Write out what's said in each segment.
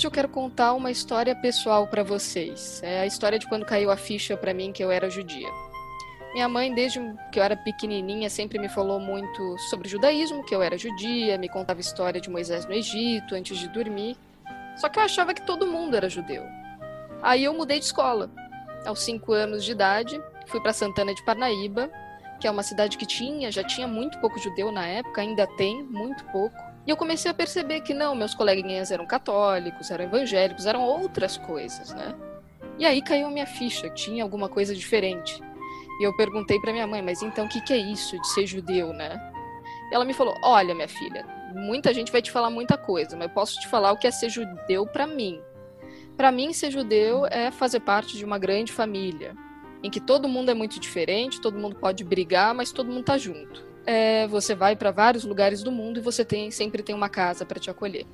Hoje eu quero contar uma história pessoal para vocês. É a história de quando caiu a ficha para mim que eu era judia. Minha mãe, desde que eu era pequenininha, sempre me falou muito sobre judaísmo, que eu era judia, me contava história de Moisés no Egito antes de dormir. Só que eu achava que todo mundo era judeu. Aí eu mudei de escola. Aos cinco anos de idade, fui para Santana de Parnaíba, que é uma cidade que tinha, já tinha muito pouco judeu na época, ainda tem muito pouco. E eu comecei a perceber que não, meus coleguinhas eram católicos, eram evangélicos, eram outras coisas, né? E aí caiu a minha ficha, tinha alguma coisa diferente. E eu perguntei para minha mãe, mas então o que, que é isso de ser judeu, né? E ela me falou: Olha, minha filha, muita gente vai te falar muita coisa, mas eu posso te falar o que é ser judeu para mim. Para mim, ser judeu é fazer parte de uma grande família, em que todo mundo é muito diferente, todo mundo pode brigar, mas todo mundo tá junto. É, você vai para vários lugares do mundo e você tem sempre tem uma casa para te acolher.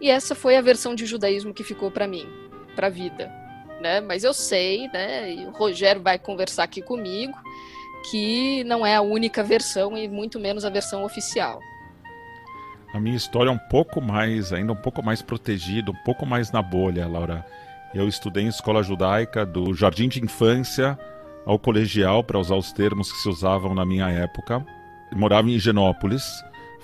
E essa foi a versão de judaísmo que ficou para mim, para a vida né? Mas eu sei, né? E o Rogério vai conversar aqui comigo que não é a única versão e muito menos a versão oficial. A minha história é um pouco mais, ainda um pouco mais protegida, um pouco mais na bolha, Laura. Eu estudei em escola judaica do jardim de infância ao colegial, para usar os termos que se usavam na minha época. Morava em Higienópolis,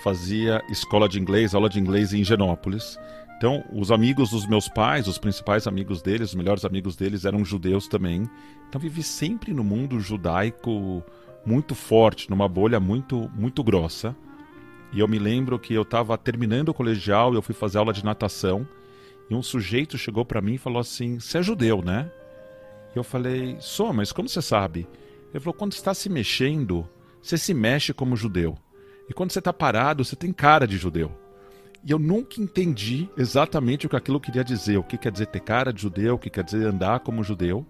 fazia escola de inglês, aula de inglês em Higienópolis. Então, os amigos dos meus pais, os principais amigos deles, os melhores amigos deles eram judeus também. Então, vivi sempre no mundo judaico muito forte, numa bolha muito muito grossa. E eu me lembro que eu estava terminando o colegial eu fui fazer aula de natação. E um sujeito chegou para mim e falou assim: Você é judeu, né? E eu falei: Sou, mas como você sabe? Ele falou: Quando está se mexendo, você se mexe como judeu. E quando você está parado, você tem cara de judeu. E eu nunca entendi exatamente o que aquilo queria dizer. O que quer dizer ter cara de judeu, o que quer dizer andar como judeu.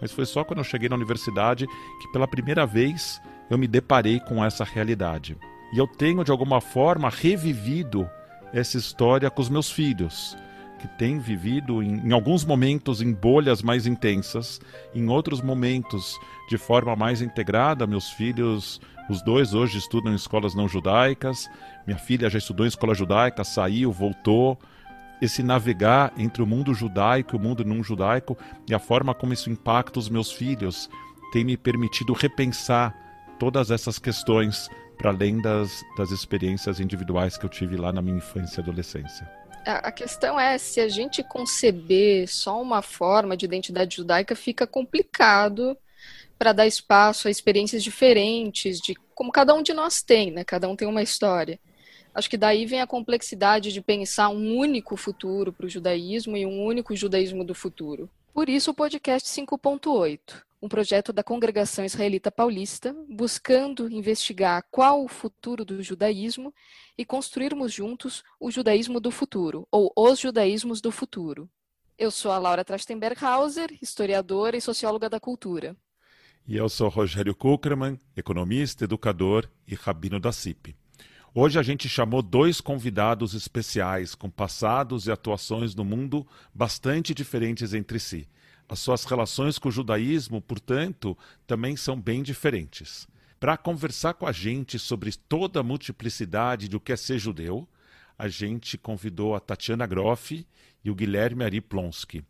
Mas foi só quando eu cheguei na universidade que pela primeira vez eu me deparei com essa realidade. E eu tenho, de alguma forma, revivido essa história com os meus filhos, que têm vivido, em, em alguns momentos, em bolhas mais intensas, em outros momentos, de forma mais integrada. Meus filhos os dois hoje estudam em escolas não judaicas. Minha filha já estudou em escola judaica, saiu, voltou. Esse navegar entre o mundo judaico e o mundo não judaico e a forma como isso impacta os meus filhos tem me permitido repensar todas essas questões para além das, das experiências individuais que eu tive lá na minha infância e adolescência. A questão é, se a gente conceber só uma forma de identidade judaica, fica complicado para dar espaço a experiências diferentes, de como cada um de nós tem, né? Cada um tem uma história. Acho que daí vem a complexidade de pensar um único futuro para o judaísmo e um único judaísmo do futuro. Por isso o podcast 5.8, um projeto da Congregação Israelita Paulista, buscando investigar qual o futuro do judaísmo e construirmos juntos o judaísmo do futuro, ou os judaísmos do futuro. Eu sou a Laura Trachtenberg-Hauser, historiadora e socióloga da cultura. E eu sou Rogério Kuckerman, economista, educador e rabino da CIP. Hoje a gente chamou dois convidados especiais com passados e atuações no mundo bastante diferentes entre si. As suas relações com o judaísmo, portanto, também são bem diferentes. Para conversar com a gente sobre toda a multiplicidade do que é ser judeu, a gente convidou a Tatiana Groff e o Guilherme Ari Plonsky.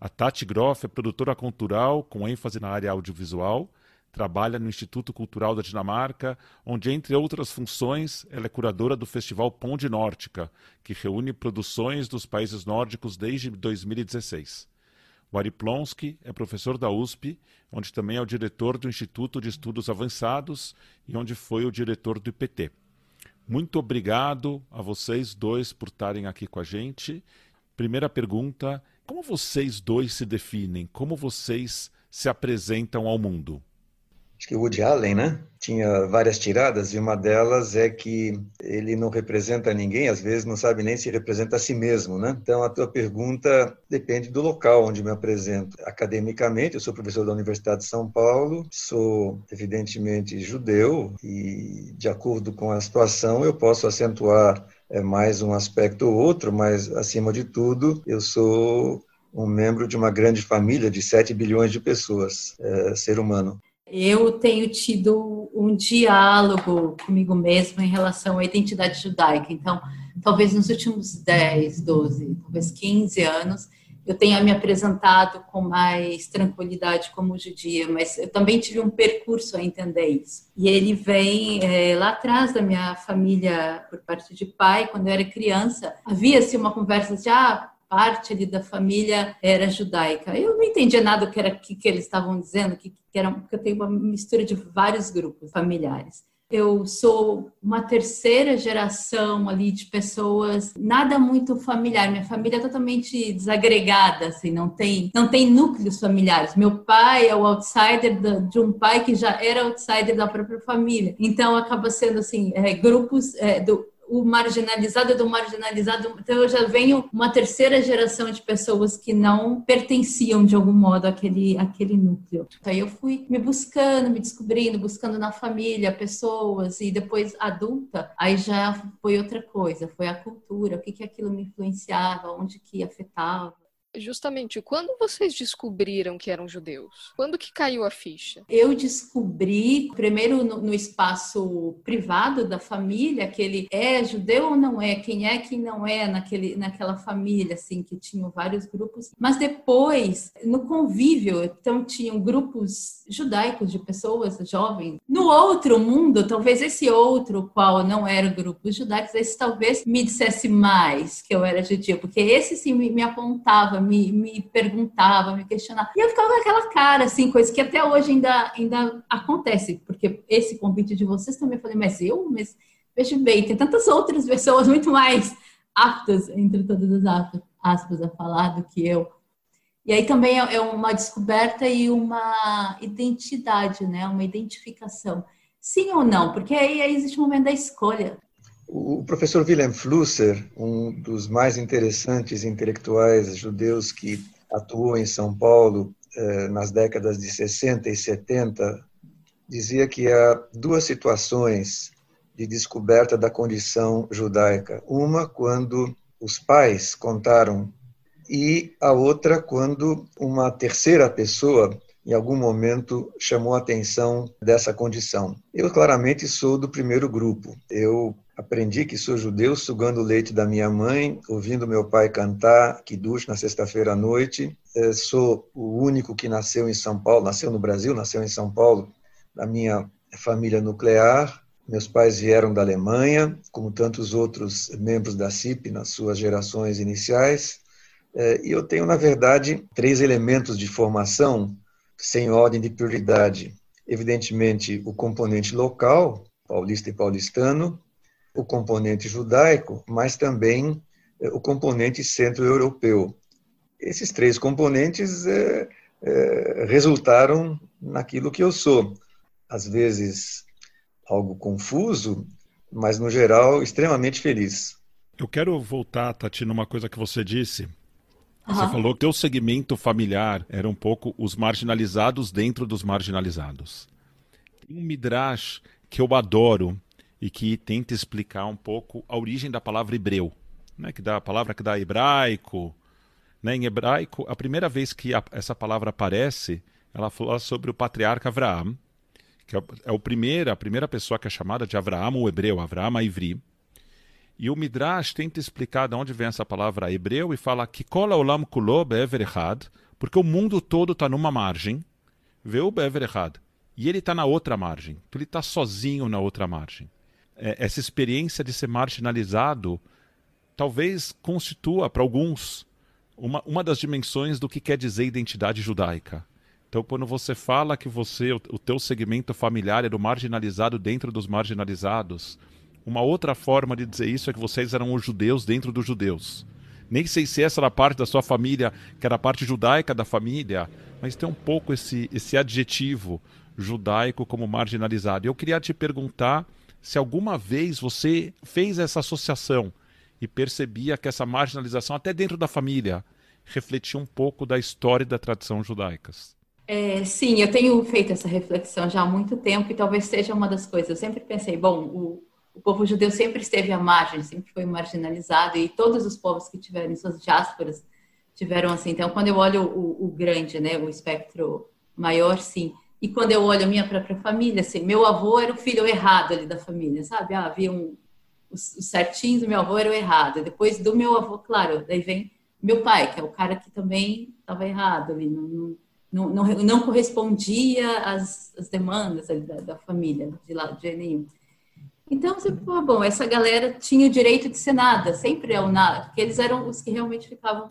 A Tati Groff é produtora cultural com ênfase na área audiovisual, trabalha no Instituto Cultural da Dinamarca, onde, entre outras funções, ela é curadora do Festival Ponte Nórdica, que reúne produções dos países nórdicos desde 2016. O Ari Plonsky é professor da USP, onde também é o diretor do Instituto de Estudos Avançados e onde foi o diretor do IPT. Muito obrigado a vocês dois por estarem aqui com a gente. Primeira pergunta como vocês dois se definem? Como vocês se apresentam ao mundo? Acho que o Woody Allen, né? Tinha várias tiradas e uma delas é que ele não representa ninguém, às vezes não sabe nem se representa a si mesmo, né? Então a tua pergunta depende do local onde me apresento. Academicamente, eu sou professor da Universidade de São Paulo, sou evidentemente judeu e de acordo com a situação eu posso acentuar é mais um aspecto ou outro, mas, acima de tudo, eu sou um membro de uma grande família de 7 bilhões de pessoas, é, ser humano. Eu tenho tido um diálogo comigo mesmo em relação à identidade judaica. Então, talvez nos últimos 10, 12, talvez 15 anos, eu tenha me apresentado com mais tranquilidade como judia, mas eu também tive um percurso a entender isso. E ele vem é, lá atrás da minha família, por parte de pai, quando eu era criança, havia-se uma conversa de, ah, parte ali da família era judaica. Eu não entendia nada do que era que, que eles estavam dizendo, que, que era porque eu tenho uma mistura de vários grupos familiares. Eu sou uma terceira geração ali de pessoas, nada muito familiar. Minha família é totalmente desagregada, assim, não tem, não tem núcleos familiares. Meu pai é o outsider de um pai que já era outsider da própria família. Então acaba sendo assim, é, grupos é, do o marginalizado do marginalizado. Então eu já venho uma terceira geração de pessoas que não pertenciam de algum modo àquele, àquele núcleo. Então eu fui me buscando, me descobrindo, buscando na família pessoas e depois adulta, aí já foi outra coisa, foi a cultura, o que que aquilo me influenciava, onde que afetava justamente quando vocês descobriram que eram judeus? Quando que caiu a ficha? Eu descobri primeiro no, no, espaço privado da família que ele é judeu ou não é, quem é quem não é naquele, naquela família assim que tinham vários grupos, mas depois no convívio então tinham grupos judaicos de pessoas jovens. No outro mundo, talvez esse outro qual não era grupo judaico, esse talvez me dissesse mais que eu era judia, porque esse sim me, me apontava me, me perguntava, me questionava. E eu ficava com aquela cara, assim, coisa que até hoje ainda, ainda acontece, porque esse convite de vocês também eu falei, mas eu, mas veja bem, tem tantas outras pessoas muito mais aptas, entre todas as aspas, a falar do que eu. E aí também é, é uma descoberta e uma identidade, né? Uma identificação. Sim ou não? Porque aí, aí existe o momento da escolha. O professor Wilhelm Flusser, um dos mais interessantes intelectuais judeus que atuou em São Paulo eh, nas décadas de 60 e 70, dizia que há duas situações de descoberta da condição judaica. Uma quando os pais contaram e a outra quando uma terceira pessoa em algum momento chamou a atenção dessa condição. Eu claramente sou do primeiro grupo. Eu Aprendi que sou judeu sugando o leite da minha mãe, ouvindo meu pai cantar Kiddush na sexta-feira à noite. Eu sou o único que nasceu em São Paulo, nasceu no Brasil, nasceu em São Paulo, da minha família nuclear. Meus pais vieram da Alemanha, como tantos outros membros da CIP nas suas gerações iniciais. É, e eu tenho, na verdade, três elementos de formação sem ordem de prioridade. Evidentemente, o componente local, paulista e paulistano, o componente judaico, mas também eh, o componente centro-europeu. Esses três componentes é, é, resultaram naquilo que eu sou. Às vezes algo confuso, mas no geral extremamente feliz. Eu quero voltar, Tati, numa coisa que você disse. Uhum. Você falou que teu segmento familiar era um pouco os marginalizados dentro dos marginalizados. Tem um midrash que eu adoro, e que tenta explicar um pouco a origem da palavra hebreu, né, que dá a palavra que dá hebraico. Né, em hebraico, a primeira vez que a, essa palavra aparece, ela fala sobre o patriarca Abraão, que é, é o primeiro, a primeira pessoa que é chamada de Abraão, o hebreu, Abraão Ivri. E o Midrash tenta explicar de onde vem essa palavra hebreu e fala que kola olam kulo be'ever porque o mundo todo está numa margem, vê o e ele está na outra margem. Então ele está sozinho na outra margem essa experiência de ser marginalizado talvez constitua para alguns uma, uma das dimensões do que quer dizer identidade judaica. Então, quando você fala que você, o, o teu segmento familiar é do marginalizado dentro dos marginalizados, uma outra forma de dizer isso é que vocês eram os judeus dentro dos judeus. Nem sei se essa era parte da sua família, que era a parte judaica da família, mas tem um pouco esse, esse adjetivo judaico como marginalizado. Eu queria te perguntar se alguma vez você fez essa associação e percebia que essa marginalização, até dentro da família, refletia um pouco da história e da tradição judaicas. É, sim, eu tenho feito essa reflexão já há muito tempo e talvez seja uma das coisas. Eu sempre pensei, bom, o, o povo judeu sempre esteve à margem, sempre foi marginalizado e todos os povos que tiveram suas diásporas tiveram assim. Então, quando eu olho o, o grande, né, o espectro maior, sim, e quando eu olho a minha própria família, assim, meu avô era o filho errado ali da família, sabe? Ah, havia um, os, os certinhos meu avô era o errado. Depois do meu avô, claro, daí vem meu pai, que é o cara que também estava errado ali, não, não, não, não correspondia às, às demandas da, da, família, de lado de nenhum. Então, você, pô, bom, essa galera tinha o direito de ser nada, sempre é o nada, porque eles eram os que realmente ficavam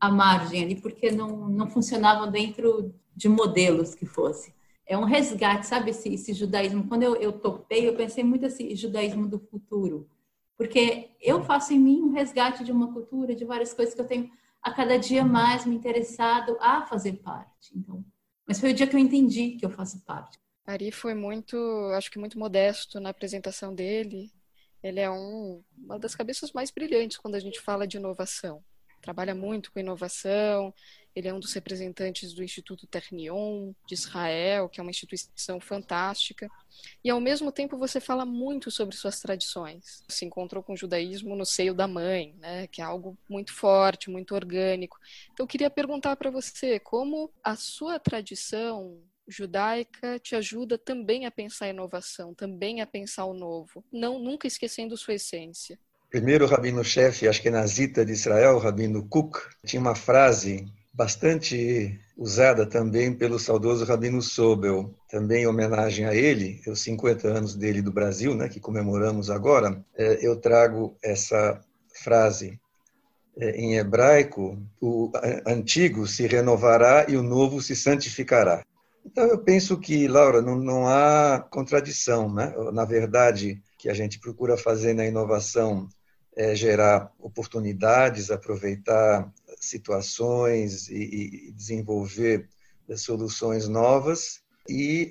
à margem ali, porque não, não funcionavam dentro de modelos que fosse. É um resgate, sabe, esse, esse judaísmo. Quando eu, eu topei, eu pensei muito assim, judaísmo do futuro porque eu faço em mim um resgate de uma cultura, de várias coisas que eu tenho a cada dia mais me interessado a fazer parte. Então, mas foi o dia que eu entendi que eu faço parte. Ari foi muito, acho que muito modesto na apresentação dele. Ele é um, uma das cabeças mais brilhantes quando a gente fala de inovação. Trabalha muito com inovação, ele é um dos representantes do Instituto Ternion de Israel, que é uma instituição fantástica. E ao mesmo tempo você fala muito sobre suas tradições. Se encontrou com o judaísmo no seio da mãe, né, que é algo muito forte, muito orgânico. Então eu queria perguntar para você como a sua tradição judaica te ajuda também a pensar a inovação, também a pensar o novo, não nunca esquecendo sua essência. Primeiro, o rabino-chefe acho que nazita de Israel, o rabino Cook, tinha uma frase bastante usada também pelo saudoso Rabino Sobel, também em homenagem a ele, os 50 anos dele do Brasil, né, que comemoramos agora, é, eu trago essa frase é, em hebraico: o antigo se renovará e o novo se santificará. Então, eu penso que, Laura, não, não há contradição. Né? Na verdade, que a gente procura fazer na inovação é gerar oportunidades, aproveitar situações e, e desenvolver soluções novas e,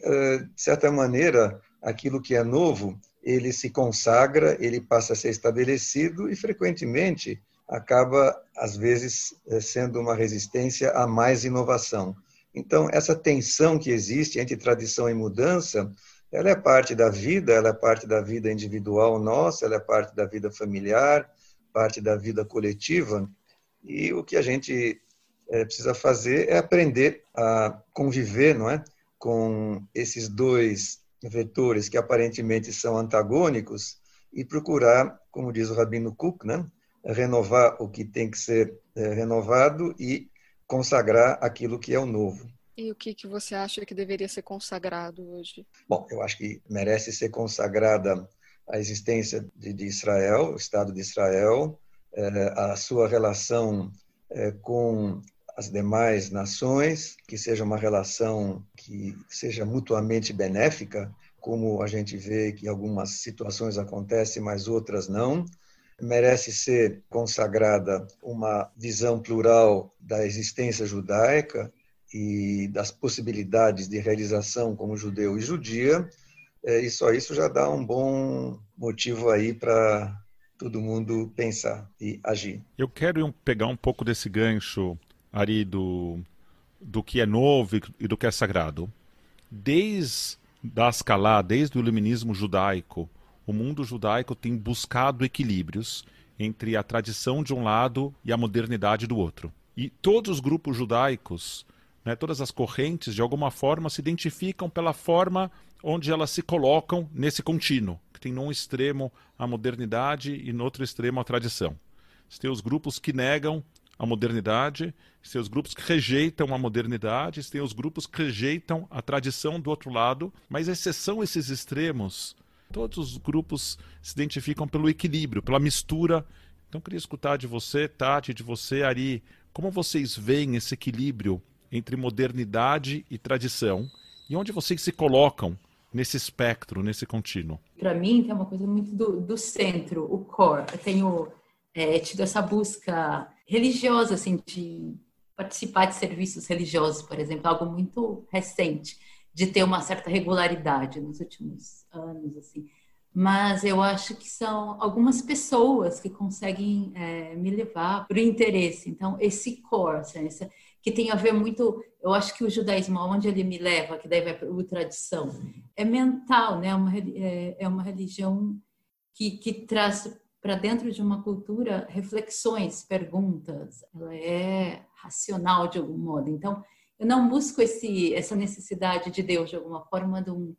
de certa maneira, aquilo que é novo, ele se consagra, ele passa a ser estabelecido e, frequentemente, acaba, às vezes, sendo uma resistência a mais inovação. Então, essa tensão que existe entre tradição e mudança, ela é parte da vida, ela é parte da vida individual nossa, ela é parte da vida familiar, parte da vida coletiva, e o que a gente é, precisa fazer é aprender a conviver não é, com esses dois vetores que aparentemente são antagônicos e procurar, como diz o Rabino Cook, né, renovar o que tem que ser é, renovado e consagrar aquilo que é o novo. E o que, que você acha que deveria ser consagrado hoje? Bom, eu acho que merece ser consagrada a existência de, de Israel, o Estado de Israel, a sua relação é, com as demais nações, que seja uma relação que seja mutuamente benéfica, como a gente vê que algumas situações acontecem, mas outras não. Merece ser consagrada uma visão plural da existência judaica e das possibilidades de realização como judeu e judia, é, e só isso já dá um bom motivo aí para todo mundo pensar e agir. Eu quero pegar um pouco desse gancho, Ari, do, do que é novo e do que é sagrado. Desde da Ascalá, desde o iluminismo judaico, o mundo judaico tem buscado equilíbrios entre a tradição de um lado e a modernidade do outro. E todos os grupos judaicos, né, todas as correntes, de alguma forma se identificam pela forma onde elas se colocam nesse contínuo tem num extremo a modernidade e no outro extremo a tradição. Você tem os grupos que negam a modernidade, você tem os grupos que rejeitam a modernidade, você tem os grupos que rejeitam a tradição do outro lado, mas exceção esses extremos, todos os grupos se identificam pelo equilíbrio, pela mistura. Então, queria escutar de você, Tati, de você, Ari, como vocês veem esse equilíbrio entre modernidade e tradição e onde vocês se colocam nesse espectro, nesse contínuo? Para mim, tem uma coisa muito do, do centro, o core. Eu tenho é, tido essa busca religiosa, assim, de participar de serviços religiosos, por exemplo, algo muito recente, de ter uma certa regularidade nos últimos anos, assim. Mas eu acho que são algumas pessoas que conseguem é, me levar para o interesse. Então, esse core, assim, essa, que tem a ver muito, eu acho que o judaísmo, onde ele me leva, que daí vai para a tradição, é mental, né? É uma, é, é uma religião que, que traz para dentro de uma cultura reflexões, perguntas, ela é racional de algum modo. Então, eu não busco esse, essa necessidade de Deus de alguma forma, de um,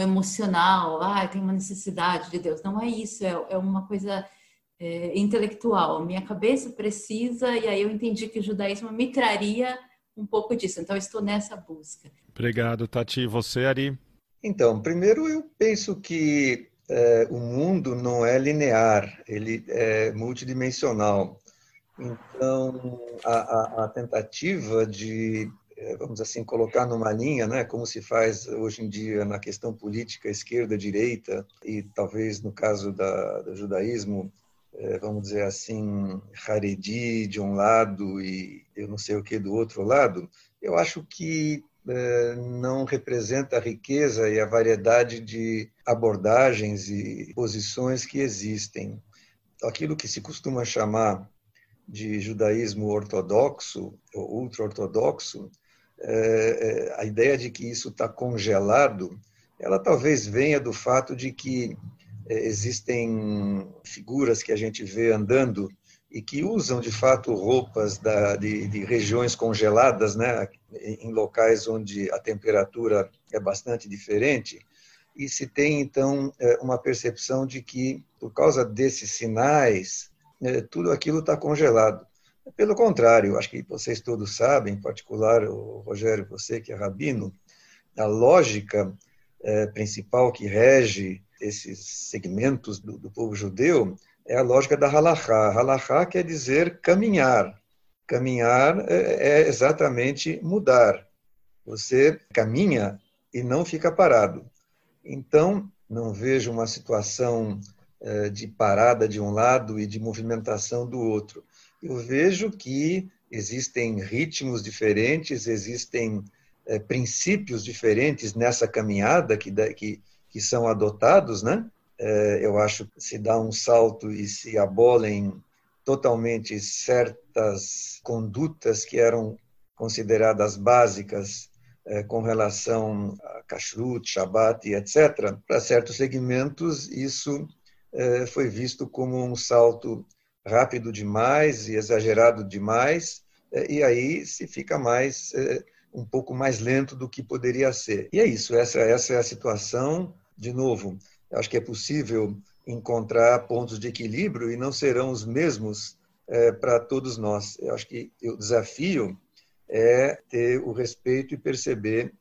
emocional, ah, tem uma necessidade de Deus. Não é isso, é, é uma coisa é, intelectual. Minha cabeça precisa, e aí eu entendi que o judaísmo me traria um pouco disso. Então, eu estou nessa busca. Obrigado, Tati. Você, Ari? Então, primeiro eu penso que é, o mundo não é linear, ele é multidimensional. Então, a, a, a tentativa de é, vamos assim colocar numa linha, né, como se faz hoje em dia na questão política esquerda direita e talvez no caso da, do judaísmo, vamos dizer assim, Haredi de um lado e eu não sei o que do outro lado, eu acho que é, não representa a riqueza e a variedade de abordagens e posições que existem. Aquilo que se costuma chamar de judaísmo ortodoxo ou ultra-ortodoxo é, é, a ideia de que isso está congelado, ela talvez venha do fato de que é, existem figuras que a gente vê andando e que usam de fato roupas da, de, de, regiões congeladas, né, em locais onde a temperatura é bastante diferente, e se tem então uma percepção de que por causa desses sinais tudo aquilo está congelado. Pelo contrário, acho que vocês todos sabem, em particular o Rogério, você que é rabino, a lógica é, principal que rege esses segmentos do, do, povo judeu é a lógica da halachá. Halachá quer dizer caminhar. Caminhar é, é exatamente mudar. Você caminha e não fica parado. Então, não vejo uma situação é, de parada de um lado e de movimentação do outro eu vejo que existem ritmos diferentes, existem é, princípios diferentes nessa caminhada que, que, que são adotados, né? É, eu acho que se dá um salto e se abolem totalmente certas condutas que eram consideradas básicas é, com relação a kashrut, shabat e etc. Para certos segmentos, isso é, foi visto como um salto rápido demais e exagerado demais, e aí se fica mais um pouco mais lento do que poderia ser. E é isso, essa, essa é a situação. De novo, acho que é possível encontrar pontos de equilíbrio e não serão os mesmos é, para todos nós. Eu acho que o desafio é ter o respeito e perceber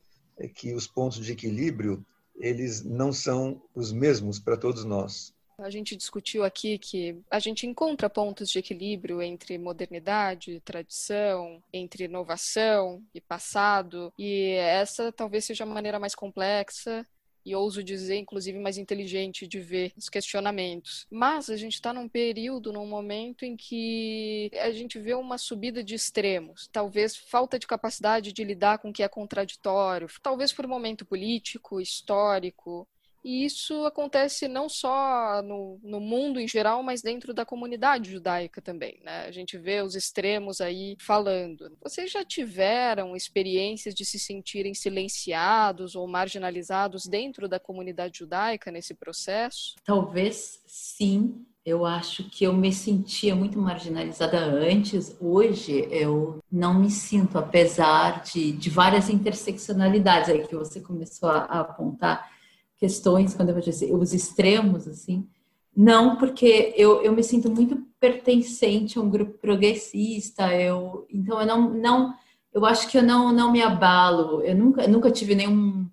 que os pontos de equilíbrio eles não são os mesmos para todos nós. A gente discutiu aqui que a gente encontra pontos de equilíbrio entre modernidade e tradição, entre inovação e passado, e essa talvez seja a maneira mais complexa e ouso dizer, inclusive, mais inteligente de ver os questionamentos. Mas a gente está num período, num momento em que a gente vê uma subida de extremos, talvez falta de capacidade de lidar com o que é contraditório, talvez por momento político, histórico, e isso acontece não só no, no mundo em geral, mas dentro da comunidade judaica também. Né? A gente vê os extremos aí falando. Vocês já tiveram experiências de se sentirem silenciados ou marginalizados dentro da comunidade judaica nesse processo? Talvez sim. Eu acho que eu me sentia muito marginalizada antes. Hoje eu não me sinto, apesar de, de várias interseccionalidades aí que você começou a, a apontar questões, quando eu disse os extremos, assim, não, porque eu, eu me sinto muito pertencente a um grupo progressista, eu, então eu não, não, eu acho que eu não, não me abalo, eu nunca, eu nunca tive nenhum,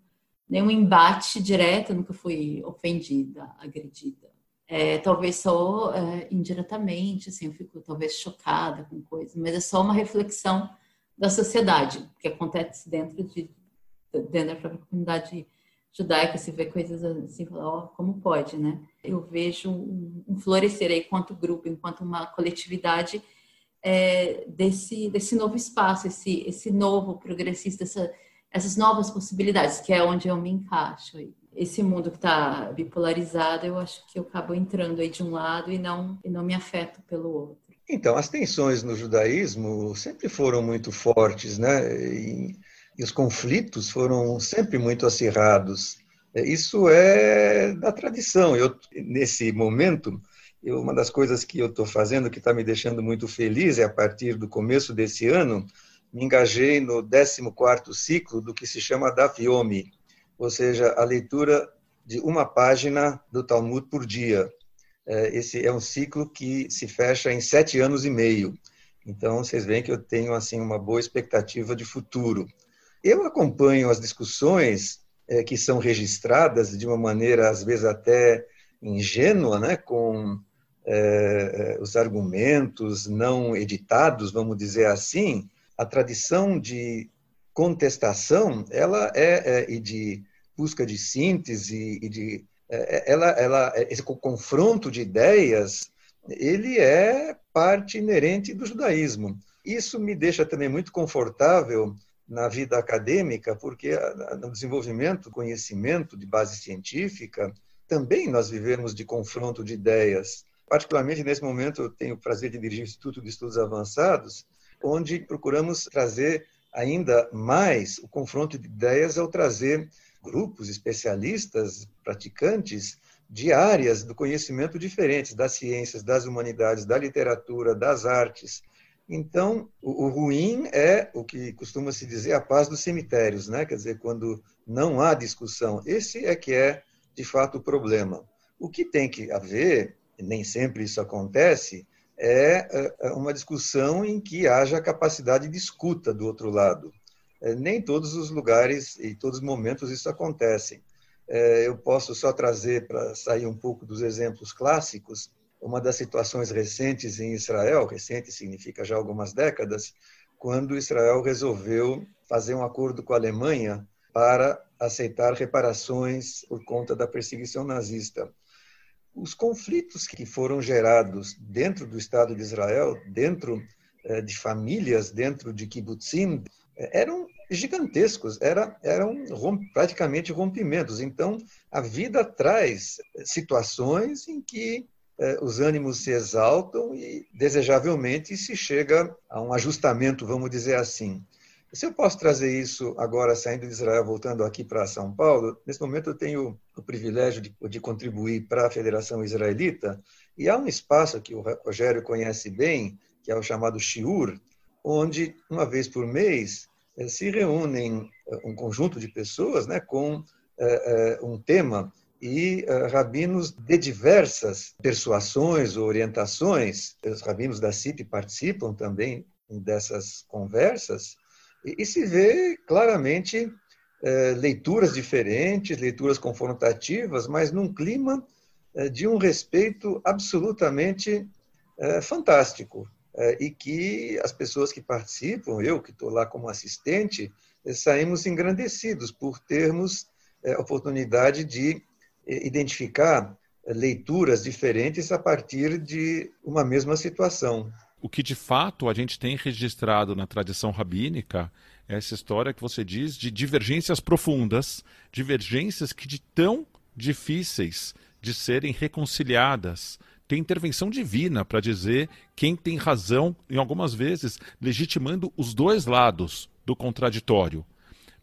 nenhum embate direto, nunca fui ofendida, agredida. É, talvez só é, indiretamente, assim, eu fico talvez chocada com coisas, mas é só uma reflexão da sociedade que acontece dentro de dentro da própria comunidade judaica, se vê coisas assim, ó, como pode, né? Eu vejo um florescer aí, enquanto grupo, enquanto uma coletividade, é, desse, desse novo espaço, esse, esse novo progressista, essa, essas novas possibilidades, que é onde eu me encaixo. Esse mundo que está bipolarizado, eu acho que eu acabo entrando aí de um lado e não, e não me afeto pelo outro. Então, as tensões no judaísmo sempre foram muito fortes, né? E os conflitos foram sempre muito acirrados. É, isso é da tradição. Eu, nesse momento, eu, uma das coisas que eu estou fazendo que está me deixando muito feliz é, a partir do começo desse ano, me engajei no 14º ciclo do que se chama DAF Yomi, ou seja, a leitura de uma página do Talmud por dia. É, esse é um ciclo que se fecha em sete anos e meio. Então, vocês veem que eu tenho assim uma boa expectativa de futuro. Eu acompanho as discussões é, que são registradas de uma maneira, às vezes, até ingênua, né, com é, os argumentos não editados, vamos dizer assim. A tradição de contestação, ela é, é e de busca de síntese e de é, ela, ela, esse confronto de ideias, ele é parte inerente do judaísmo. Isso me deixa também muito confortável na vida acadêmica, porque no desenvolvimento do conhecimento de base científica, também nós vivemos de confronto de ideias. Particularmente nesse momento, eu tenho o prazer de dirigir o Instituto de Estudos Avançados, onde procuramos trazer ainda mais o confronto de ideias ao trazer grupos especialistas, praticantes de áreas do conhecimento diferentes, das ciências, das humanidades, da literatura, das artes. Então, o, o ruim é o que costuma se dizer a paz dos cemitérios, né? Quer dizer, quando não há discussão. Esse é que é, de fato, o problema. O que tem que haver, nem sempre isso acontece, é, é uma discussão em que haja capacidade de escuta do outro lado. É, nem todos os lugares e todos os momentos isso acontece. É, eu posso só trazer, para sair um pouco dos exemplos clássicos, uma das situações recentes em Israel, recente significa já algumas décadas, quando Israel resolveu fazer um acordo com a Alemanha para aceitar reparações por conta da perseguição nazista. Os conflitos que foram gerados dentro do Estado de Israel, dentro é, de famílias, dentro de kibbutzim, eram gigantescos, era, eram praticamente rompimentos. Então, a vida traz situações em que eh, os ânimos se exaltam e, desejavelmente, se chega a um ajustamento, vamos dizer assim. Se eu posso trazer isso agora, saindo de Israel, voltando aqui para São Paulo, nesse momento eu tenho o privilégio de, de contribuir para a Federação Israelita, e há um espaço que o Rogério conhece bem, que é o chamado Shiur, onde, uma vez por mês, eh, se reúnem eh, um conjunto de pessoas né, com um tema e rabinos de diversas persuasões ou orientações, os rabinos da CIP participam também dessas conversas, e, se vê claramente leituras diferentes, leituras confrontativas, mas num clima de um respeito absolutamente fantástico. E que as pessoas que participam, eu que estou lá como assistente, saímos engrandecidos por termos a oportunidade de identificar leituras diferentes a partir de uma mesma situação. O que de fato a gente tem registrado na tradição rabínica é essa história que você diz de divergências profundas, divergências que de tão difíceis de serem reconciliadas, tem intervenção divina para dizer quem tem razão, em algumas vezes legitimando os dois lados do contraditório.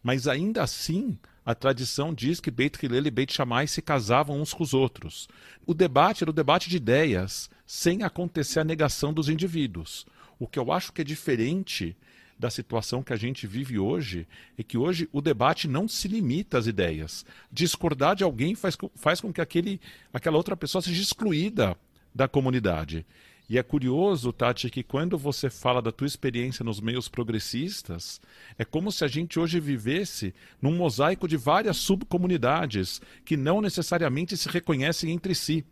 Mas ainda assim, a tradição diz que Beit Hillel e Beit Shammai se casavam uns com os outros. O debate era o debate de ideias, sem acontecer a negação dos indivíduos. O que eu acho que é diferente da situação que a gente vive hoje é que hoje o debate não se limita às ideias. Discordar de alguém faz, faz com que aquele, aquela outra pessoa seja excluída da comunidade. E é curioso, Tati, que quando você fala da tua experiência nos meios progressistas, é como se a gente hoje vivesse num mosaico de várias subcomunidades que não necessariamente se reconhecem entre si.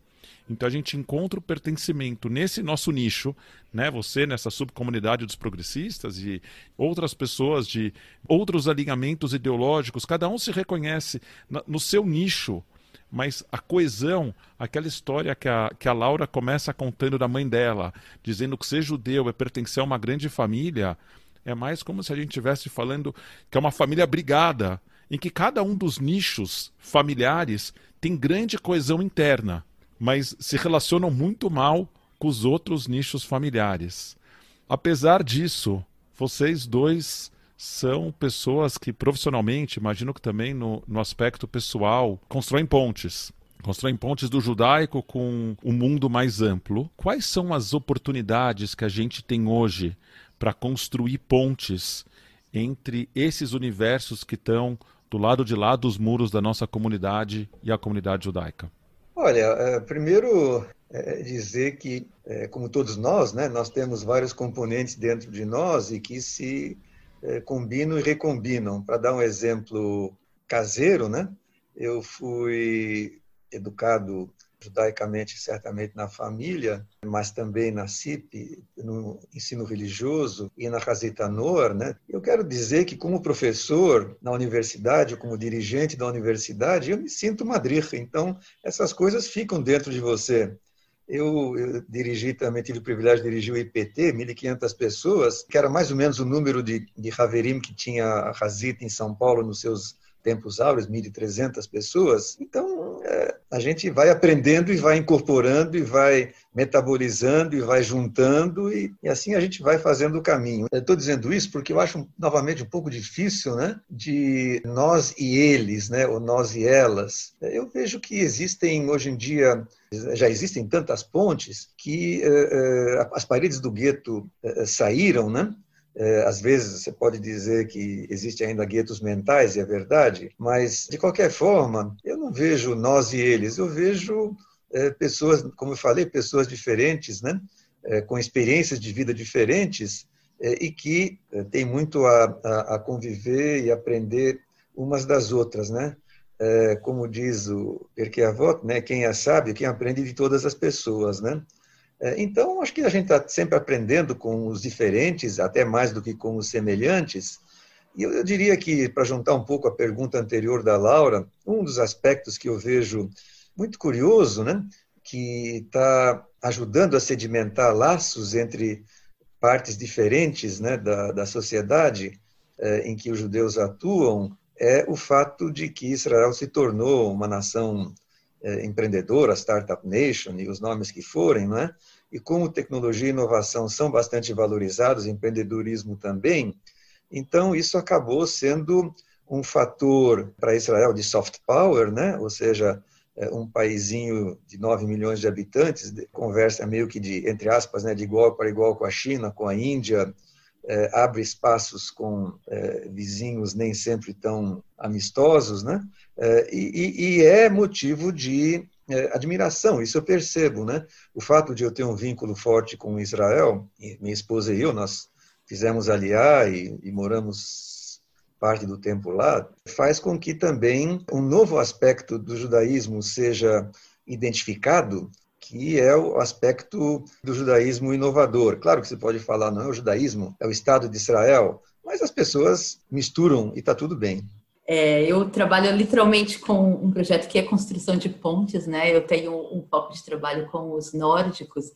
Então a gente encontra o pertencimento nesse nosso nicho, né? Você nessa subcomunidade dos progressistas e outras pessoas de outros alinhamentos ideológicos, cada um se reconhece no seu nicho mas a coesão, aquela história que a, que a Laura começa contando da mãe dela, dizendo que ser judeu é pertencer a uma grande família, é mais como se a gente estivesse falando que é uma família brigada, em que cada um dos nichos familiares tem grande coesão interna, mas se relacionam muito mal com os outros nichos familiares. Apesar disso, vocês dois são pessoas que profissionalmente, imagino que também no, no aspecto pessoal, constroem pontes. Constroem pontes do judaico com o um mundo mais amplo. Quais são as oportunidades que a gente tem hoje para construir pontes entre esses universos que estão do lado de lá dos muros da nossa comunidade e a comunidade judaica? Olha, é, primeiro é dizer que, é, como todos nós, né, nós temos vários componentes dentro de nós e que se combinam e recombinam. Para dar um exemplo caseiro, né, eu fui educado judaicamente, certamente na família, mas também na CIP, no ensino religioso e na Hazita Nor, né? Eu quero dizer que como professor na universidade, como dirigente da universidade, eu me sinto madrir. Então, essas coisas ficam dentro de você. Eu, eu, dirigi também, tive o privilégio de dirigir o IPT, 1.500 pessoas, que era mais ou menos o número de, de Haverim que tinha a Hazita em São Paulo nos seus tempos áureos, 1.300 pessoas. Então, é, a gente vai aprendendo e vai incorporando e vai metabolizando e vai juntando e, e assim a gente vai fazendo o caminho. Estou dizendo isso porque eu acho, novamente, um pouco difícil né, de nós e eles, né, ou nós e elas. Eu vejo que existem, hoje em dia, já existem tantas pontes que uh, uh, as paredes do gueto uh, saíram, né? É, às vezes você pode dizer que existe ainda guetos mentais, e é verdade, mas de qualquer forma, eu não vejo nós e eles, eu vejo é, pessoas, como eu falei, pessoas diferentes, né? É, com experiências de vida diferentes é, e que é, têm muito a, a, a, conviver e aprender umas das outras, né? É, como diz o Perque Avot, né? Quem é sábio, quem aprende de todas as pessoas, né? É, então, acho que a gente está sempre aprendendo com os diferentes, até mais do que com os semelhantes. E eu, diria que, para juntar um pouco a pergunta anterior da Laura, um dos aspectos que eu vejo muito curioso, né, que está ajudando a sedimentar laços entre partes diferentes né, da, da sociedade é, em que os judeus atuam, é o fato de que Israel se tornou uma nação é, empreendedora, Startup Nation e os nomes que forem, não é? E como tecnologia e inovação são bastante valorizados, empreendedorismo também, então isso acabou sendo um fator para Israel de soft power, né? Ou seja, é, um paizinho de 9 milhões de habitantes, conversa meio que de, entre aspas, né, de igual para igual com a China, com a Índia, é, abre espaços com é, vizinhos nem sempre tão amistosos, né? É, e, e, é motivo de é, admiração, isso eu percebo, né? O fato de eu ter um vínculo forte com Israel, minha esposa e eu, nós fizemos aliar e, e moramos parte do tempo lá, faz com que também um novo aspecto do judaísmo seja identificado que é o aspecto do judaísmo inovador. Claro que você pode falar, não é o judaísmo, é o Estado de Israel, mas as pessoas misturam e está tudo bem. É, eu trabalho literalmente com um projeto que é construção de pontes, né? Eu tenho um foco de trabalho com os nórdicos,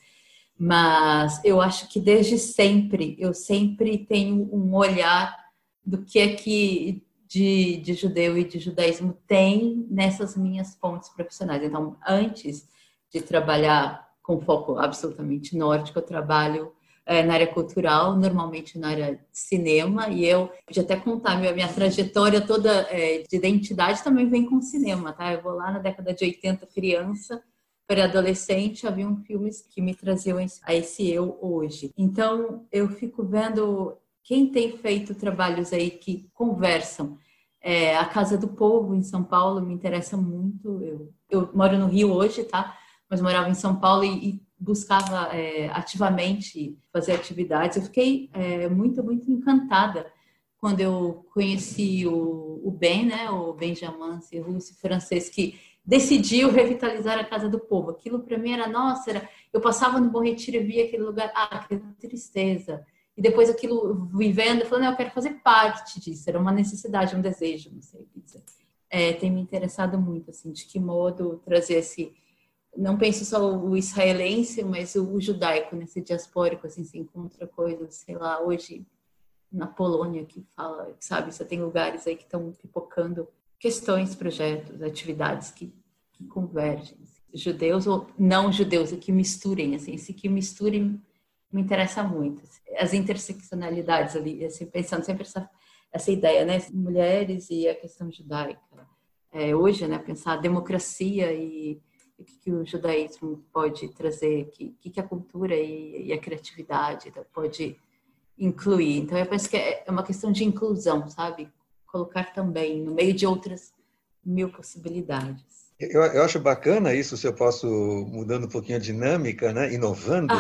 mas eu acho que desde sempre, eu sempre tenho um olhar do que é que de, de judeu e de judaísmo tem nessas minhas pontes profissionais. Então, antes de trabalhar com foco absolutamente nórdico, eu trabalho é, na área cultural, normalmente na área de cinema, e eu podia até contar, minha, minha trajetória toda é, de identidade também vem com cinema, tá? Eu vou lá na década de 80, criança, para adolescente, haviam filmes que me traziam a esse eu hoje. Então, eu fico vendo quem tem feito trabalhos aí que conversam. É, a Casa do Povo, em São Paulo, me interessa muito. Eu, eu moro no Rio hoje, tá? Mas morava em São Paulo e, e buscava é, ativamente fazer atividades. Eu fiquei é, muito, muito encantada quando eu conheci o, o Ben, né, o Benjamin russo francês, que decidiu revitalizar a Casa do Povo. Aquilo para mim era, nossa, era, eu passava no Bom Retiro e via aquele lugar, ah, que tristeza. E depois aquilo vivendo, não, eu quero fazer parte disso. Era uma necessidade, um desejo, não sei o que dizer. É, tem me interessado muito, assim, de que modo trazer esse não penso só o israelense, mas o, judaico, nesse diaspórico, assim, se encontra coisas, sei lá, hoje na Polônia que fala, sabe, você tem lugares aí que estão pipocando questões, projetos, atividades que, que convergem. Judeus ou não judeus, que misturem, assim, esse que misturem me interessa muito. As interseccionalidades ali, assim, pensando sempre essa, essa ideia, né, mulheres e a questão judaica. É, hoje, né, pensar democracia e o que, que o judaísmo pode trazer, o que, que a cultura e, e, a criatividade pode incluir. Então, eu penso que é uma questão de inclusão, sabe? colocar também no meio de outras mil possibilidades. Eu, eu acho bacana isso, se eu posso, mudando um pouquinho a dinâmica, né? inovando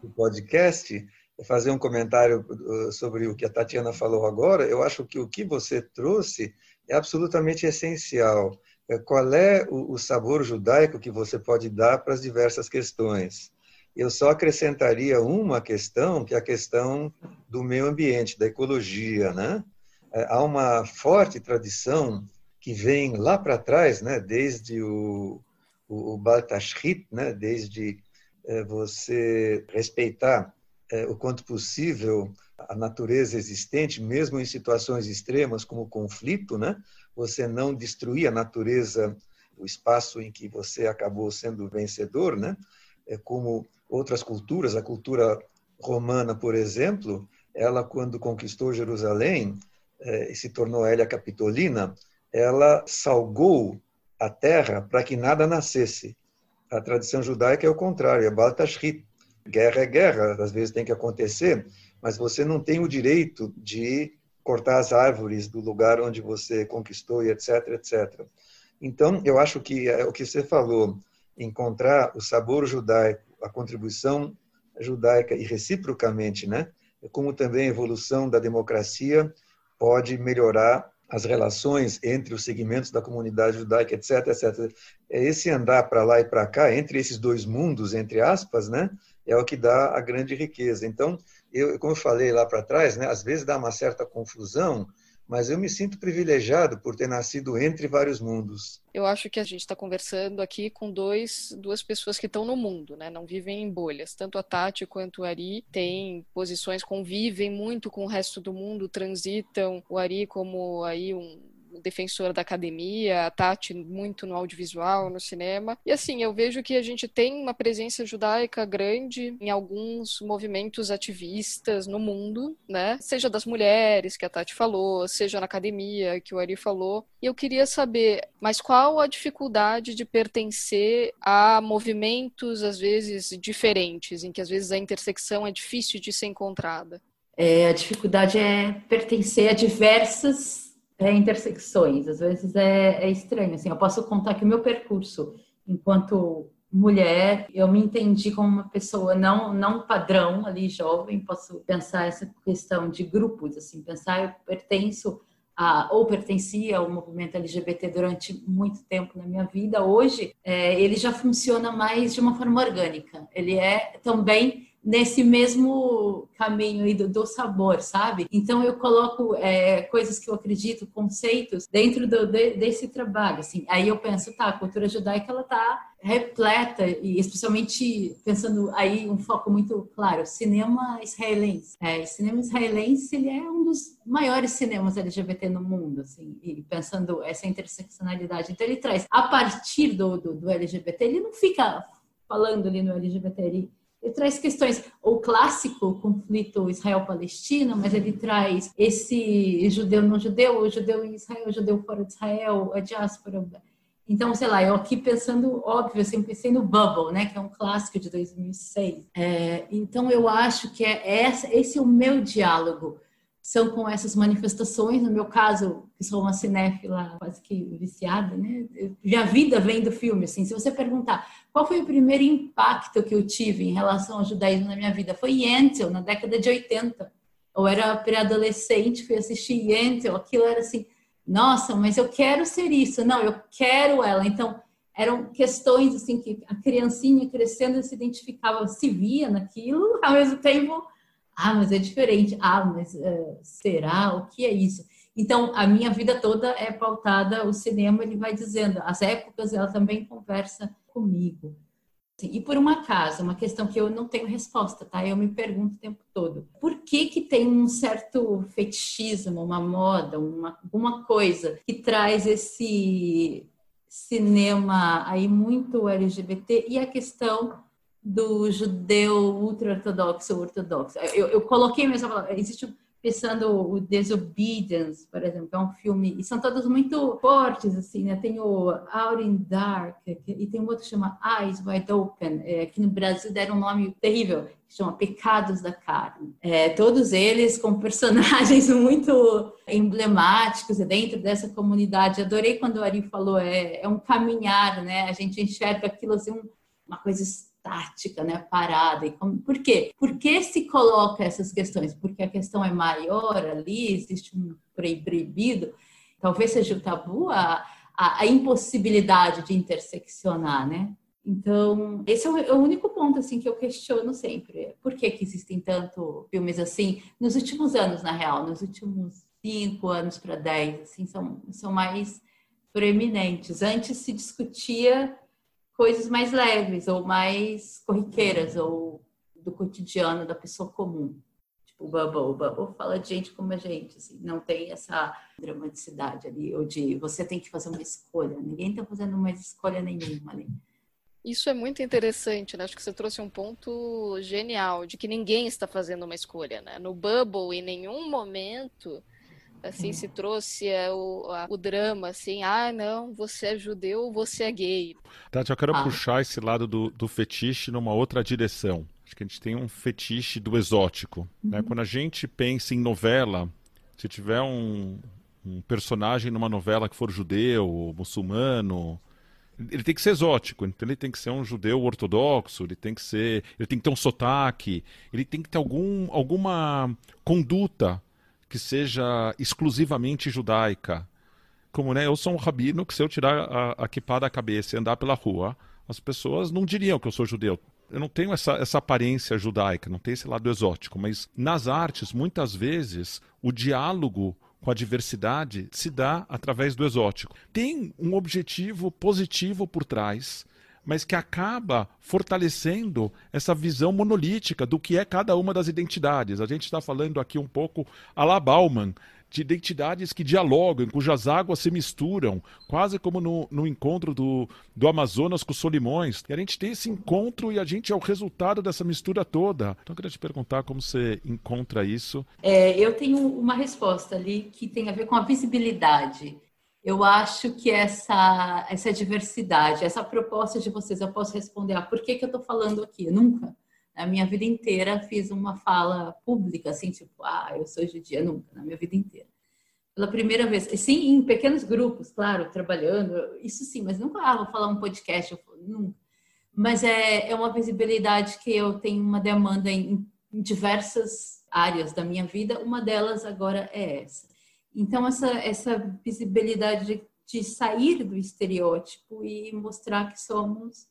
o podcast, fazer um comentário uh, sobre o que a Tatiana falou agora. Eu acho que o que você trouxe é absolutamente essencial. É, qual é o sabor judaico que você pode dar para as diversas questões? Eu só acrescentaria uma questão, que é a questão do meio ambiente, da ecologia. Né? É, há uma forte tradição que vem lá para trás, né? desde o, o, o Baltashrit, né? desde é, você respeitar é, o quanto possível a natureza existente, mesmo em situações extremas como o conflito, né? Você não destruir a natureza, o espaço em que você acabou sendo vencedor, né? É como outras culturas, a cultura romana, por exemplo, ela quando conquistou Jerusalém é, e se tornou Hélia Capitolina, ela salgou a terra para que nada nascesse. A tradição judaica é o contrário, é Baltashrit. Guerra é guerra, às vezes tem que acontecer, mas você não tem o direito de cortar as árvores do lugar onde você conquistou e etc, etc. Então, eu acho que é o que você falou, encontrar o sabor judaico, a contribuição judaica e reciprocamente, né? Como também a evolução da democracia pode melhorar as relações entre os segmentos da comunidade judaica, etc, etc. É esse andar para lá e para cá, entre esses dois mundos, entre aspas, né? É o que dá a grande riqueza. Então, eu, como eu falei lá para trás, né, às vezes dá uma certa confusão, mas eu me sinto privilegiado por ter nascido entre vários mundos. Eu acho que a gente está conversando aqui com dois, duas pessoas que estão no mundo, né? Não vivem em bolhas. Tanto a Tati quanto o Ari têm posições, convivem muito com o resto do mundo, transitam. O Ari como aí um defensora da academia, a Tati muito no audiovisual, no cinema. E assim, eu vejo que a gente tem uma presença judaica grande em alguns movimentos ativistas no mundo, né? Seja das mulheres, que a Tati falou, seja na academia, que o Ari falou. E eu queria saber, mas qual a dificuldade de pertencer a movimentos, às vezes, diferentes, em que às vezes a intersecção é difícil de ser encontrada? É, a dificuldade é pertencer a diversas é, intersecções. Às vezes é, é estranho. Assim, eu posso contar que o meu percurso enquanto mulher, eu me entendi como uma pessoa não não padrão ali jovem. Posso pensar essa questão de grupos, assim, pensar eu pertenço a, ou pertencia ao movimento LGBT durante muito tempo na minha vida. Hoje, é, ele já funciona mais de uma forma orgânica. Ele é também nesse mesmo caminho aí do, do sabor, sabe? Então eu coloco é, coisas que eu acredito, conceitos dentro do, de, desse trabalho, assim. Aí eu penso, tá, a cultura judaica ela tá repleta e especialmente pensando aí um foco muito claro, cinema israelense. É, cinema israelense ele é um dos maiores cinemas LGBT no mundo, assim, e pensando essa interseccionalidade. Então ele traz a partir do, do, do LGBT, ele não fica falando ali no LGBT, ele ele traz questões, o clássico conflito Israel-Palestina, mas ele traz esse judeu não judeu, o judeu em Israel, o judeu fora de Israel, a diáspora. Então, sei lá, eu aqui pensando, óbvio, eu sempre pensei no Bubble, né, que é um clássico de 2006. É, então, eu acho que é essa, esse é o meu diálogo são com essas manifestações. No meu caso, que sou uma cinéfila quase que viciada, né? Minha vida vem do filme, assim. Se você perguntar qual foi o primeiro impacto que eu tive em relação ao judaísmo na minha vida, foi Yentl, na década de 80. Eu era pré-adolescente, fui assistir Yentl, aquilo era assim, nossa, mas eu quero ser isso. Não, eu quero ela. Então, eram questões assim que a criancinha crescendo se identificava, se via naquilo, ao mesmo tempo ah, mas é diferente. Ah, mas uh, será? O que é isso? Então, a minha vida toda é pautada, o cinema, ele vai dizendo, as épocas, ela também conversa comigo. E por uma casa, uma questão que eu não tenho resposta, tá? Eu me pergunto o tempo todo. Por que que tem um certo fetichismo, uma moda, uma, alguma coisa que traz esse cinema aí muito LGBT e a questão do judeu ultra-ortodoxo ortodoxo. Eu, eu coloquei mesmo, existe um pensando o Disobedience, por exemplo, que é um filme, e são todos muito fortes, assim, né? Tem o Out in Dark, e tem um outro que chama Eyes Wide Open, é, aqui no Brasil deram um nome terrível, que chama Pecados da Carne. É, todos eles com personagens muito emblemáticos dentro dessa comunidade. Adorei quando o Ari falou, é, é um caminhar, né? A gente enxerga aquilo assim, uma coisa estática, né, parada. E como, por quê? Por que se coloca essas questões? Porque a questão é maior ali, existe um proibido, talvez seja o tabu, a, a, a impossibilidade de interseccionar, né? Então, esse é o, é o, único ponto assim que eu questiono sempre. Por que, que existem tanto filmes assim? Nos últimos anos, na real, nos últimos cinco anos para dez, assim, são, são mais proeminentes. Antes se discutia coisas mais leves ou mais corriqueiras ou do cotidiano da pessoa comum. Tipo, o Bubble, o Bubble fala de gente como a gente, assim, não tem essa dramaticidade ali, ou de você tem que fazer uma escolha. Ninguém está fazendo uma escolha nenhuma ali. Isso é muito interessante, né? Acho que você trouxe um ponto genial de que ninguém está fazendo uma escolha, né? No Bubble, em nenhum momento assim, se trouxe é, o, a, o drama, assim, ah, não, você é judeu, você é gay. Tati, eu quero ah. puxar esse lado do, do fetiche numa outra direção. Acho que a gente tem um fetiche do exótico. Né? Uhum. Né? Quando a gente pensa em novela, se tiver um, um personagem numa novela que for judeu, muçulmano, ele tem que ser exótico, então ele tem que ser um judeu ortodoxo, ele tem que ser, ele tem que ter um sotaque, ele tem que ter algum, alguma conduta que seja exclusivamente judaica. Como né, eu sou um rabino que se eu tirar a, a kippah da cabeça e andar pela rua, as pessoas não diriam que eu sou judeu. Eu não tenho essa, essa aparência judaica, não tenho esse lado exótico, mas nas artes, muitas vezes, o diálogo com a diversidade se dá através do exótico. Tem um objetivo positivo por trás, mas que acaba fortalecendo essa visão monolítica do que é cada uma das identidades. A gente está falando aqui um pouco a la Bauman, de identidades que dialogam, cujas águas se misturam, quase como no, no encontro do, do Amazonas com os Solimões. E a gente tem esse encontro e a gente é o resultado dessa mistura toda. Então eu queria te perguntar como você encontra isso. É, eu tenho uma resposta ali que tem a ver com a visibilidade eu acho que essa, essa diversidade, essa proposta de vocês, eu posso responder, ah, por que, que eu estou falando aqui? nunca, na minha vida inteira, fiz uma fala pública, assim, tipo, ah, eu sou judia, nunca, na minha vida inteira. Pela primeira vez, sim, em pequenos grupos, claro, trabalhando, isso sim, mas nunca, ah, vou falar um podcast, eu, nunca. Mas é, é uma visibilidade que eu tenho uma demanda em, em diversas áreas da minha vida, uma delas agora é essa então, essa, essa visibilidade de, de sair do estereótipo e mostrar que somos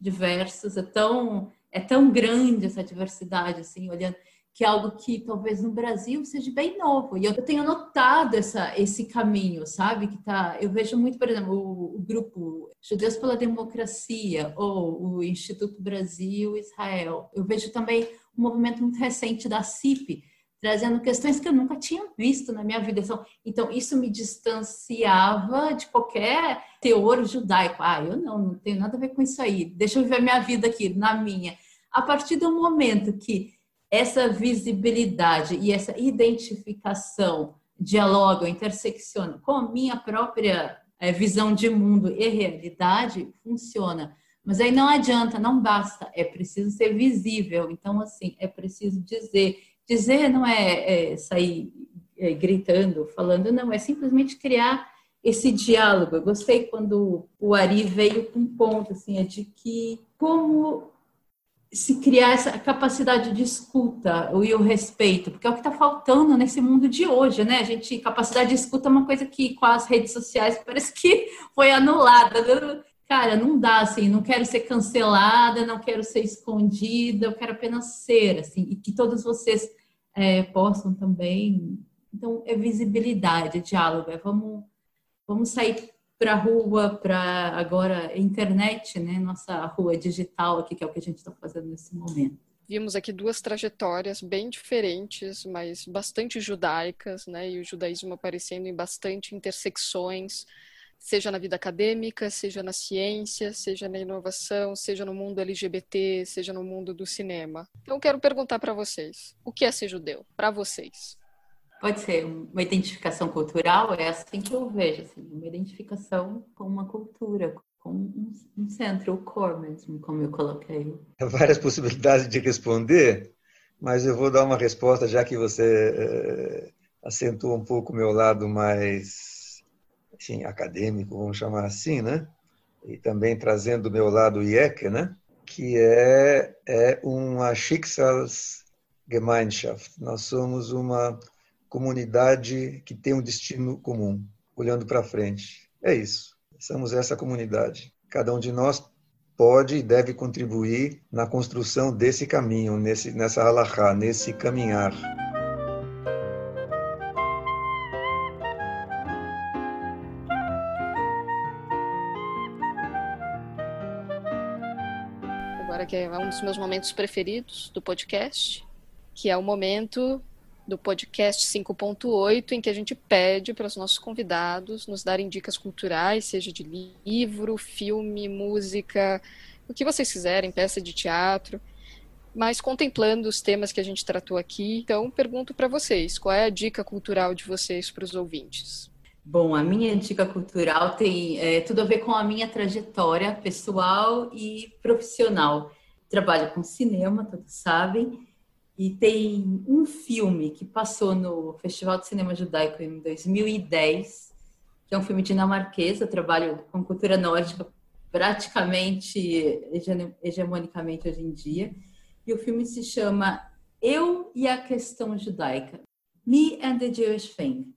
diversos, é tão, é tão grande essa diversidade, assim, olhando que é algo que talvez no Brasil seja bem novo. E eu tenho notado essa, esse caminho, sabe? Que tá, eu vejo muito, por exemplo, o, o grupo Judeus pela Democracia ou o Instituto Brasil Israel. Eu vejo também um movimento muito recente da CIP, trazendo questões que eu nunca tinha visto na minha vida. Então, então, isso me distanciava de qualquer teor judaico. Ah, eu não, não tenho nada a ver com isso aí. Deixa eu viver minha vida aqui, na minha. A partir do momento que essa visibilidade e essa identificação dialogam, interseccionam com a minha própria é, visão de mundo e realidade, funciona. Mas aí não adianta, não basta, é preciso ser visível. Então, assim, é preciso dizer dizer não é, é sair é, gritando, falando, não, é simplesmente criar esse diálogo. Eu gostei quando o Ari veio com um ponto, assim, é de que como se criar essa capacidade de escuta e o respeito, porque é o que está faltando nesse mundo de hoje, né? A gente, capacidade de escuta é uma coisa que com as redes sociais parece que foi anulada. Cara, não dá assim, não quero ser cancelada, não quero ser escondida, eu quero apenas ser, assim, e que todos vocês é, possam também. Então, é visibilidade, é diálogo, é vamos, vamos sair para a rua, para agora internet, né? Nossa rua digital aqui, que é o que a gente está fazendo nesse momento. Vimos aqui duas trajetórias bem diferentes, mas bastante judaicas, né? E o judaísmo aparecendo em bastante intersecções seja na vida acadêmica, seja na ciência, seja na inovação, seja no mundo LGBT, seja no mundo do cinema. Então, quero perguntar para vocês: o que é ser judeu para vocês? Pode ser uma identificação cultural, é assim que eu vejo, assim, uma identificação com uma cultura, com um, um centro, o core mesmo, como eu coloquei. Há várias possibilidades de responder, mas eu vou dar uma resposta, já que você é, acentua um pouco o meu lado mais assim, acadêmico, vamos chamar assim, né? E também trazendo o meu lado IEC, né? Que é, é uma Schicksalsgemeinschaft. Nós somos uma comunidade que tem um destino comum, olhando para frente. É isso. Somos essa comunidade. Cada um de nós pode e deve contribuir na construção desse caminho, nesse, nessa halahá, nesse caminhar. Que é um dos meus momentos preferidos do podcast, que é o momento do podcast 5.8, em que a gente pede para os nossos convidados nos darem dicas culturais, seja de livro, filme, música, o que vocês quiserem, peça de teatro, mas contemplando os temas que a gente tratou aqui. Então, pergunto para vocês, qual é a dica cultural de vocês para os ouvintes? Bom, a minha dica cultural tem é, tudo a ver com a minha trajetória pessoal e profissional. Trabalho com cinema, todos sabem, e tem um filme que passou no Festival de Cinema Judaico em 2010, que é um filme dinamarquês. Eu trabalho com cultura nórdica praticamente hegemonicamente hoje em dia. E o filme se chama Eu e a Questão Judaica, Me and the Jewish Thing.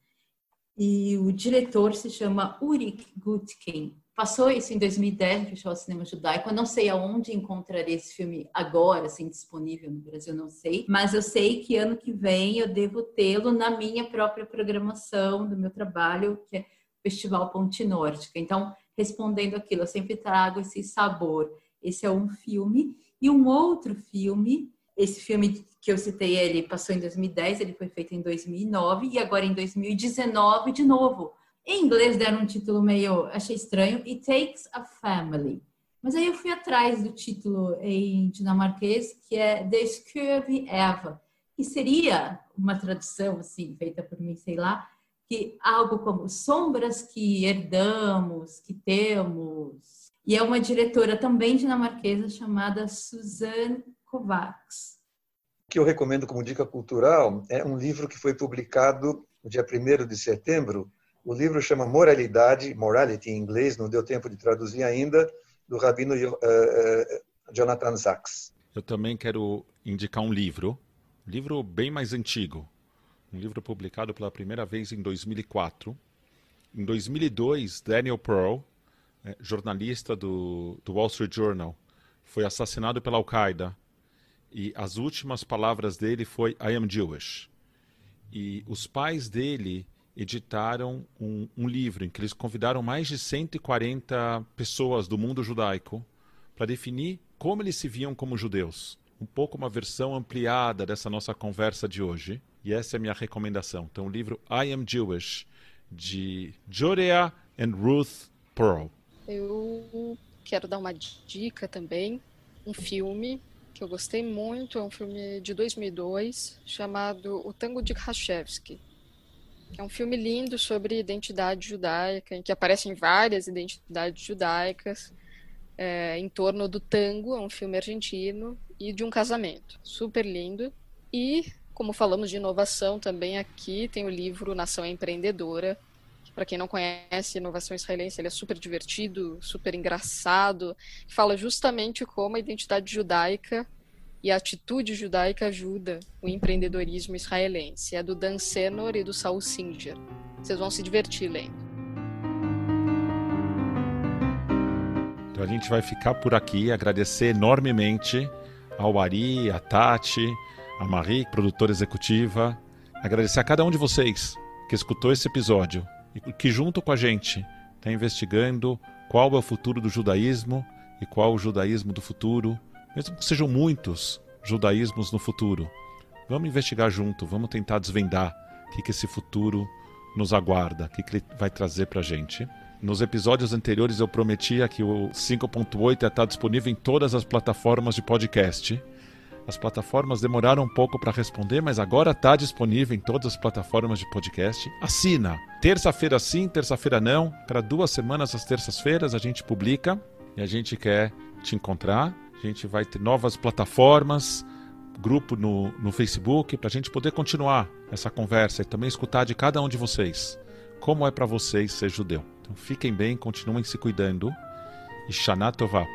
E o diretor se chama Ulrich Gutkin. Passou isso em 2010 no Festival de Cinema Judaico. Eu não sei aonde encontrarei esse filme agora, assim, disponível no Brasil, não sei. Mas eu sei que ano que vem eu devo tê-lo na minha própria programação do meu trabalho, que é Festival Ponte Nórdica. Então, respondendo aquilo, eu sempre trago esse sabor. Esse é um filme. E um outro filme, esse filme que eu citei, ele passou em 2010, ele foi feito em 2009 e agora em 2019 de novo em inglês deram um título meio, achei estranho, It Takes a Family. Mas aí eu fui atrás do título em dinamarquês, que é The Scurvy Eva, que seria uma tradução assim, feita por mim, sei lá, que algo como sombras que herdamos, que temos. E é uma diretora também dinamarquesa chamada Suzanne Kovacs. O que eu recomendo como dica cultural é um livro que foi publicado no dia 1 de setembro o livro chama Moralidade, Morality em inglês, não deu tempo de traduzir ainda, do rabino uh, uh, Jonathan Sachs. Eu também quero indicar um livro, um livro bem mais antigo, um livro publicado pela primeira vez em 2004. Em 2002, Daniel Pearl, é, jornalista do, do Wall Street Journal, foi assassinado pela Al-Qaeda e as últimas palavras dele foi I am Jewish. E os pais dele editaram um, um, livro em que eles convidaram mais de 140 pessoas do mundo judaico para definir como eles se viam como judeus. Um pouco uma versão ampliada dessa nossa conversa de hoje. E essa é a minha recomendação. Então, o livro I Am Jewish, de Jorea and Ruth Pearl. Eu quero dar uma dica também. Um filme que eu gostei muito, é um filme de 2002, chamado O Tango de Khashevsky é um filme lindo sobre identidade judaica, em que aparecem várias identidades judaicas é, em torno do tango, é um filme argentino, e de um casamento. Super lindo. E, como falamos de inovação também aqui, tem o livro Nação Empreendedora, que para quem não conhece inovação israelense, ele é super divertido, super engraçado, fala justamente como a identidade judaica e a atitude judaica ajuda o empreendedorismo israelense. É do Dan Senor e do Saul Singer. Vocês vão se divertir lendo. Então a gente vai ficar por aqui, agradecer enormemente ao Ari, a Tati, a Marie, produtora executiva, agradecer a cada um de vocês que escutou esse episódio e que junto com a gente está investigando qual é o futuro do judaísmo e qual o judaísmo do futuro mesmo que sejam muitos judaísmos no futuro. Vamos investigar junto, vamos tentar desvendar o que, que esse futuro nos aguarda, o que, que ele vai trazer para a gente. Nos episódios anteriores eu prometia que o 5.8 ia estar disponível em todas as plataformas de podcast. As plataformas demoraram um pouco para responder, mas agora está disponível em todas as plataformas de podcast. Assina. Terça-feira sim, terça-feira não. Para duas semanas, às terças-feiras, a gente publica e a gente quer te encontrar. A gente vai ter novas plataformas, grupo no, no Facebook, para a gente poder continuar essa conversa e também escutar de cada um de vocês como é para vocês ser judeu. Então fiquem bem, continuem se cuidando e Shana Tová.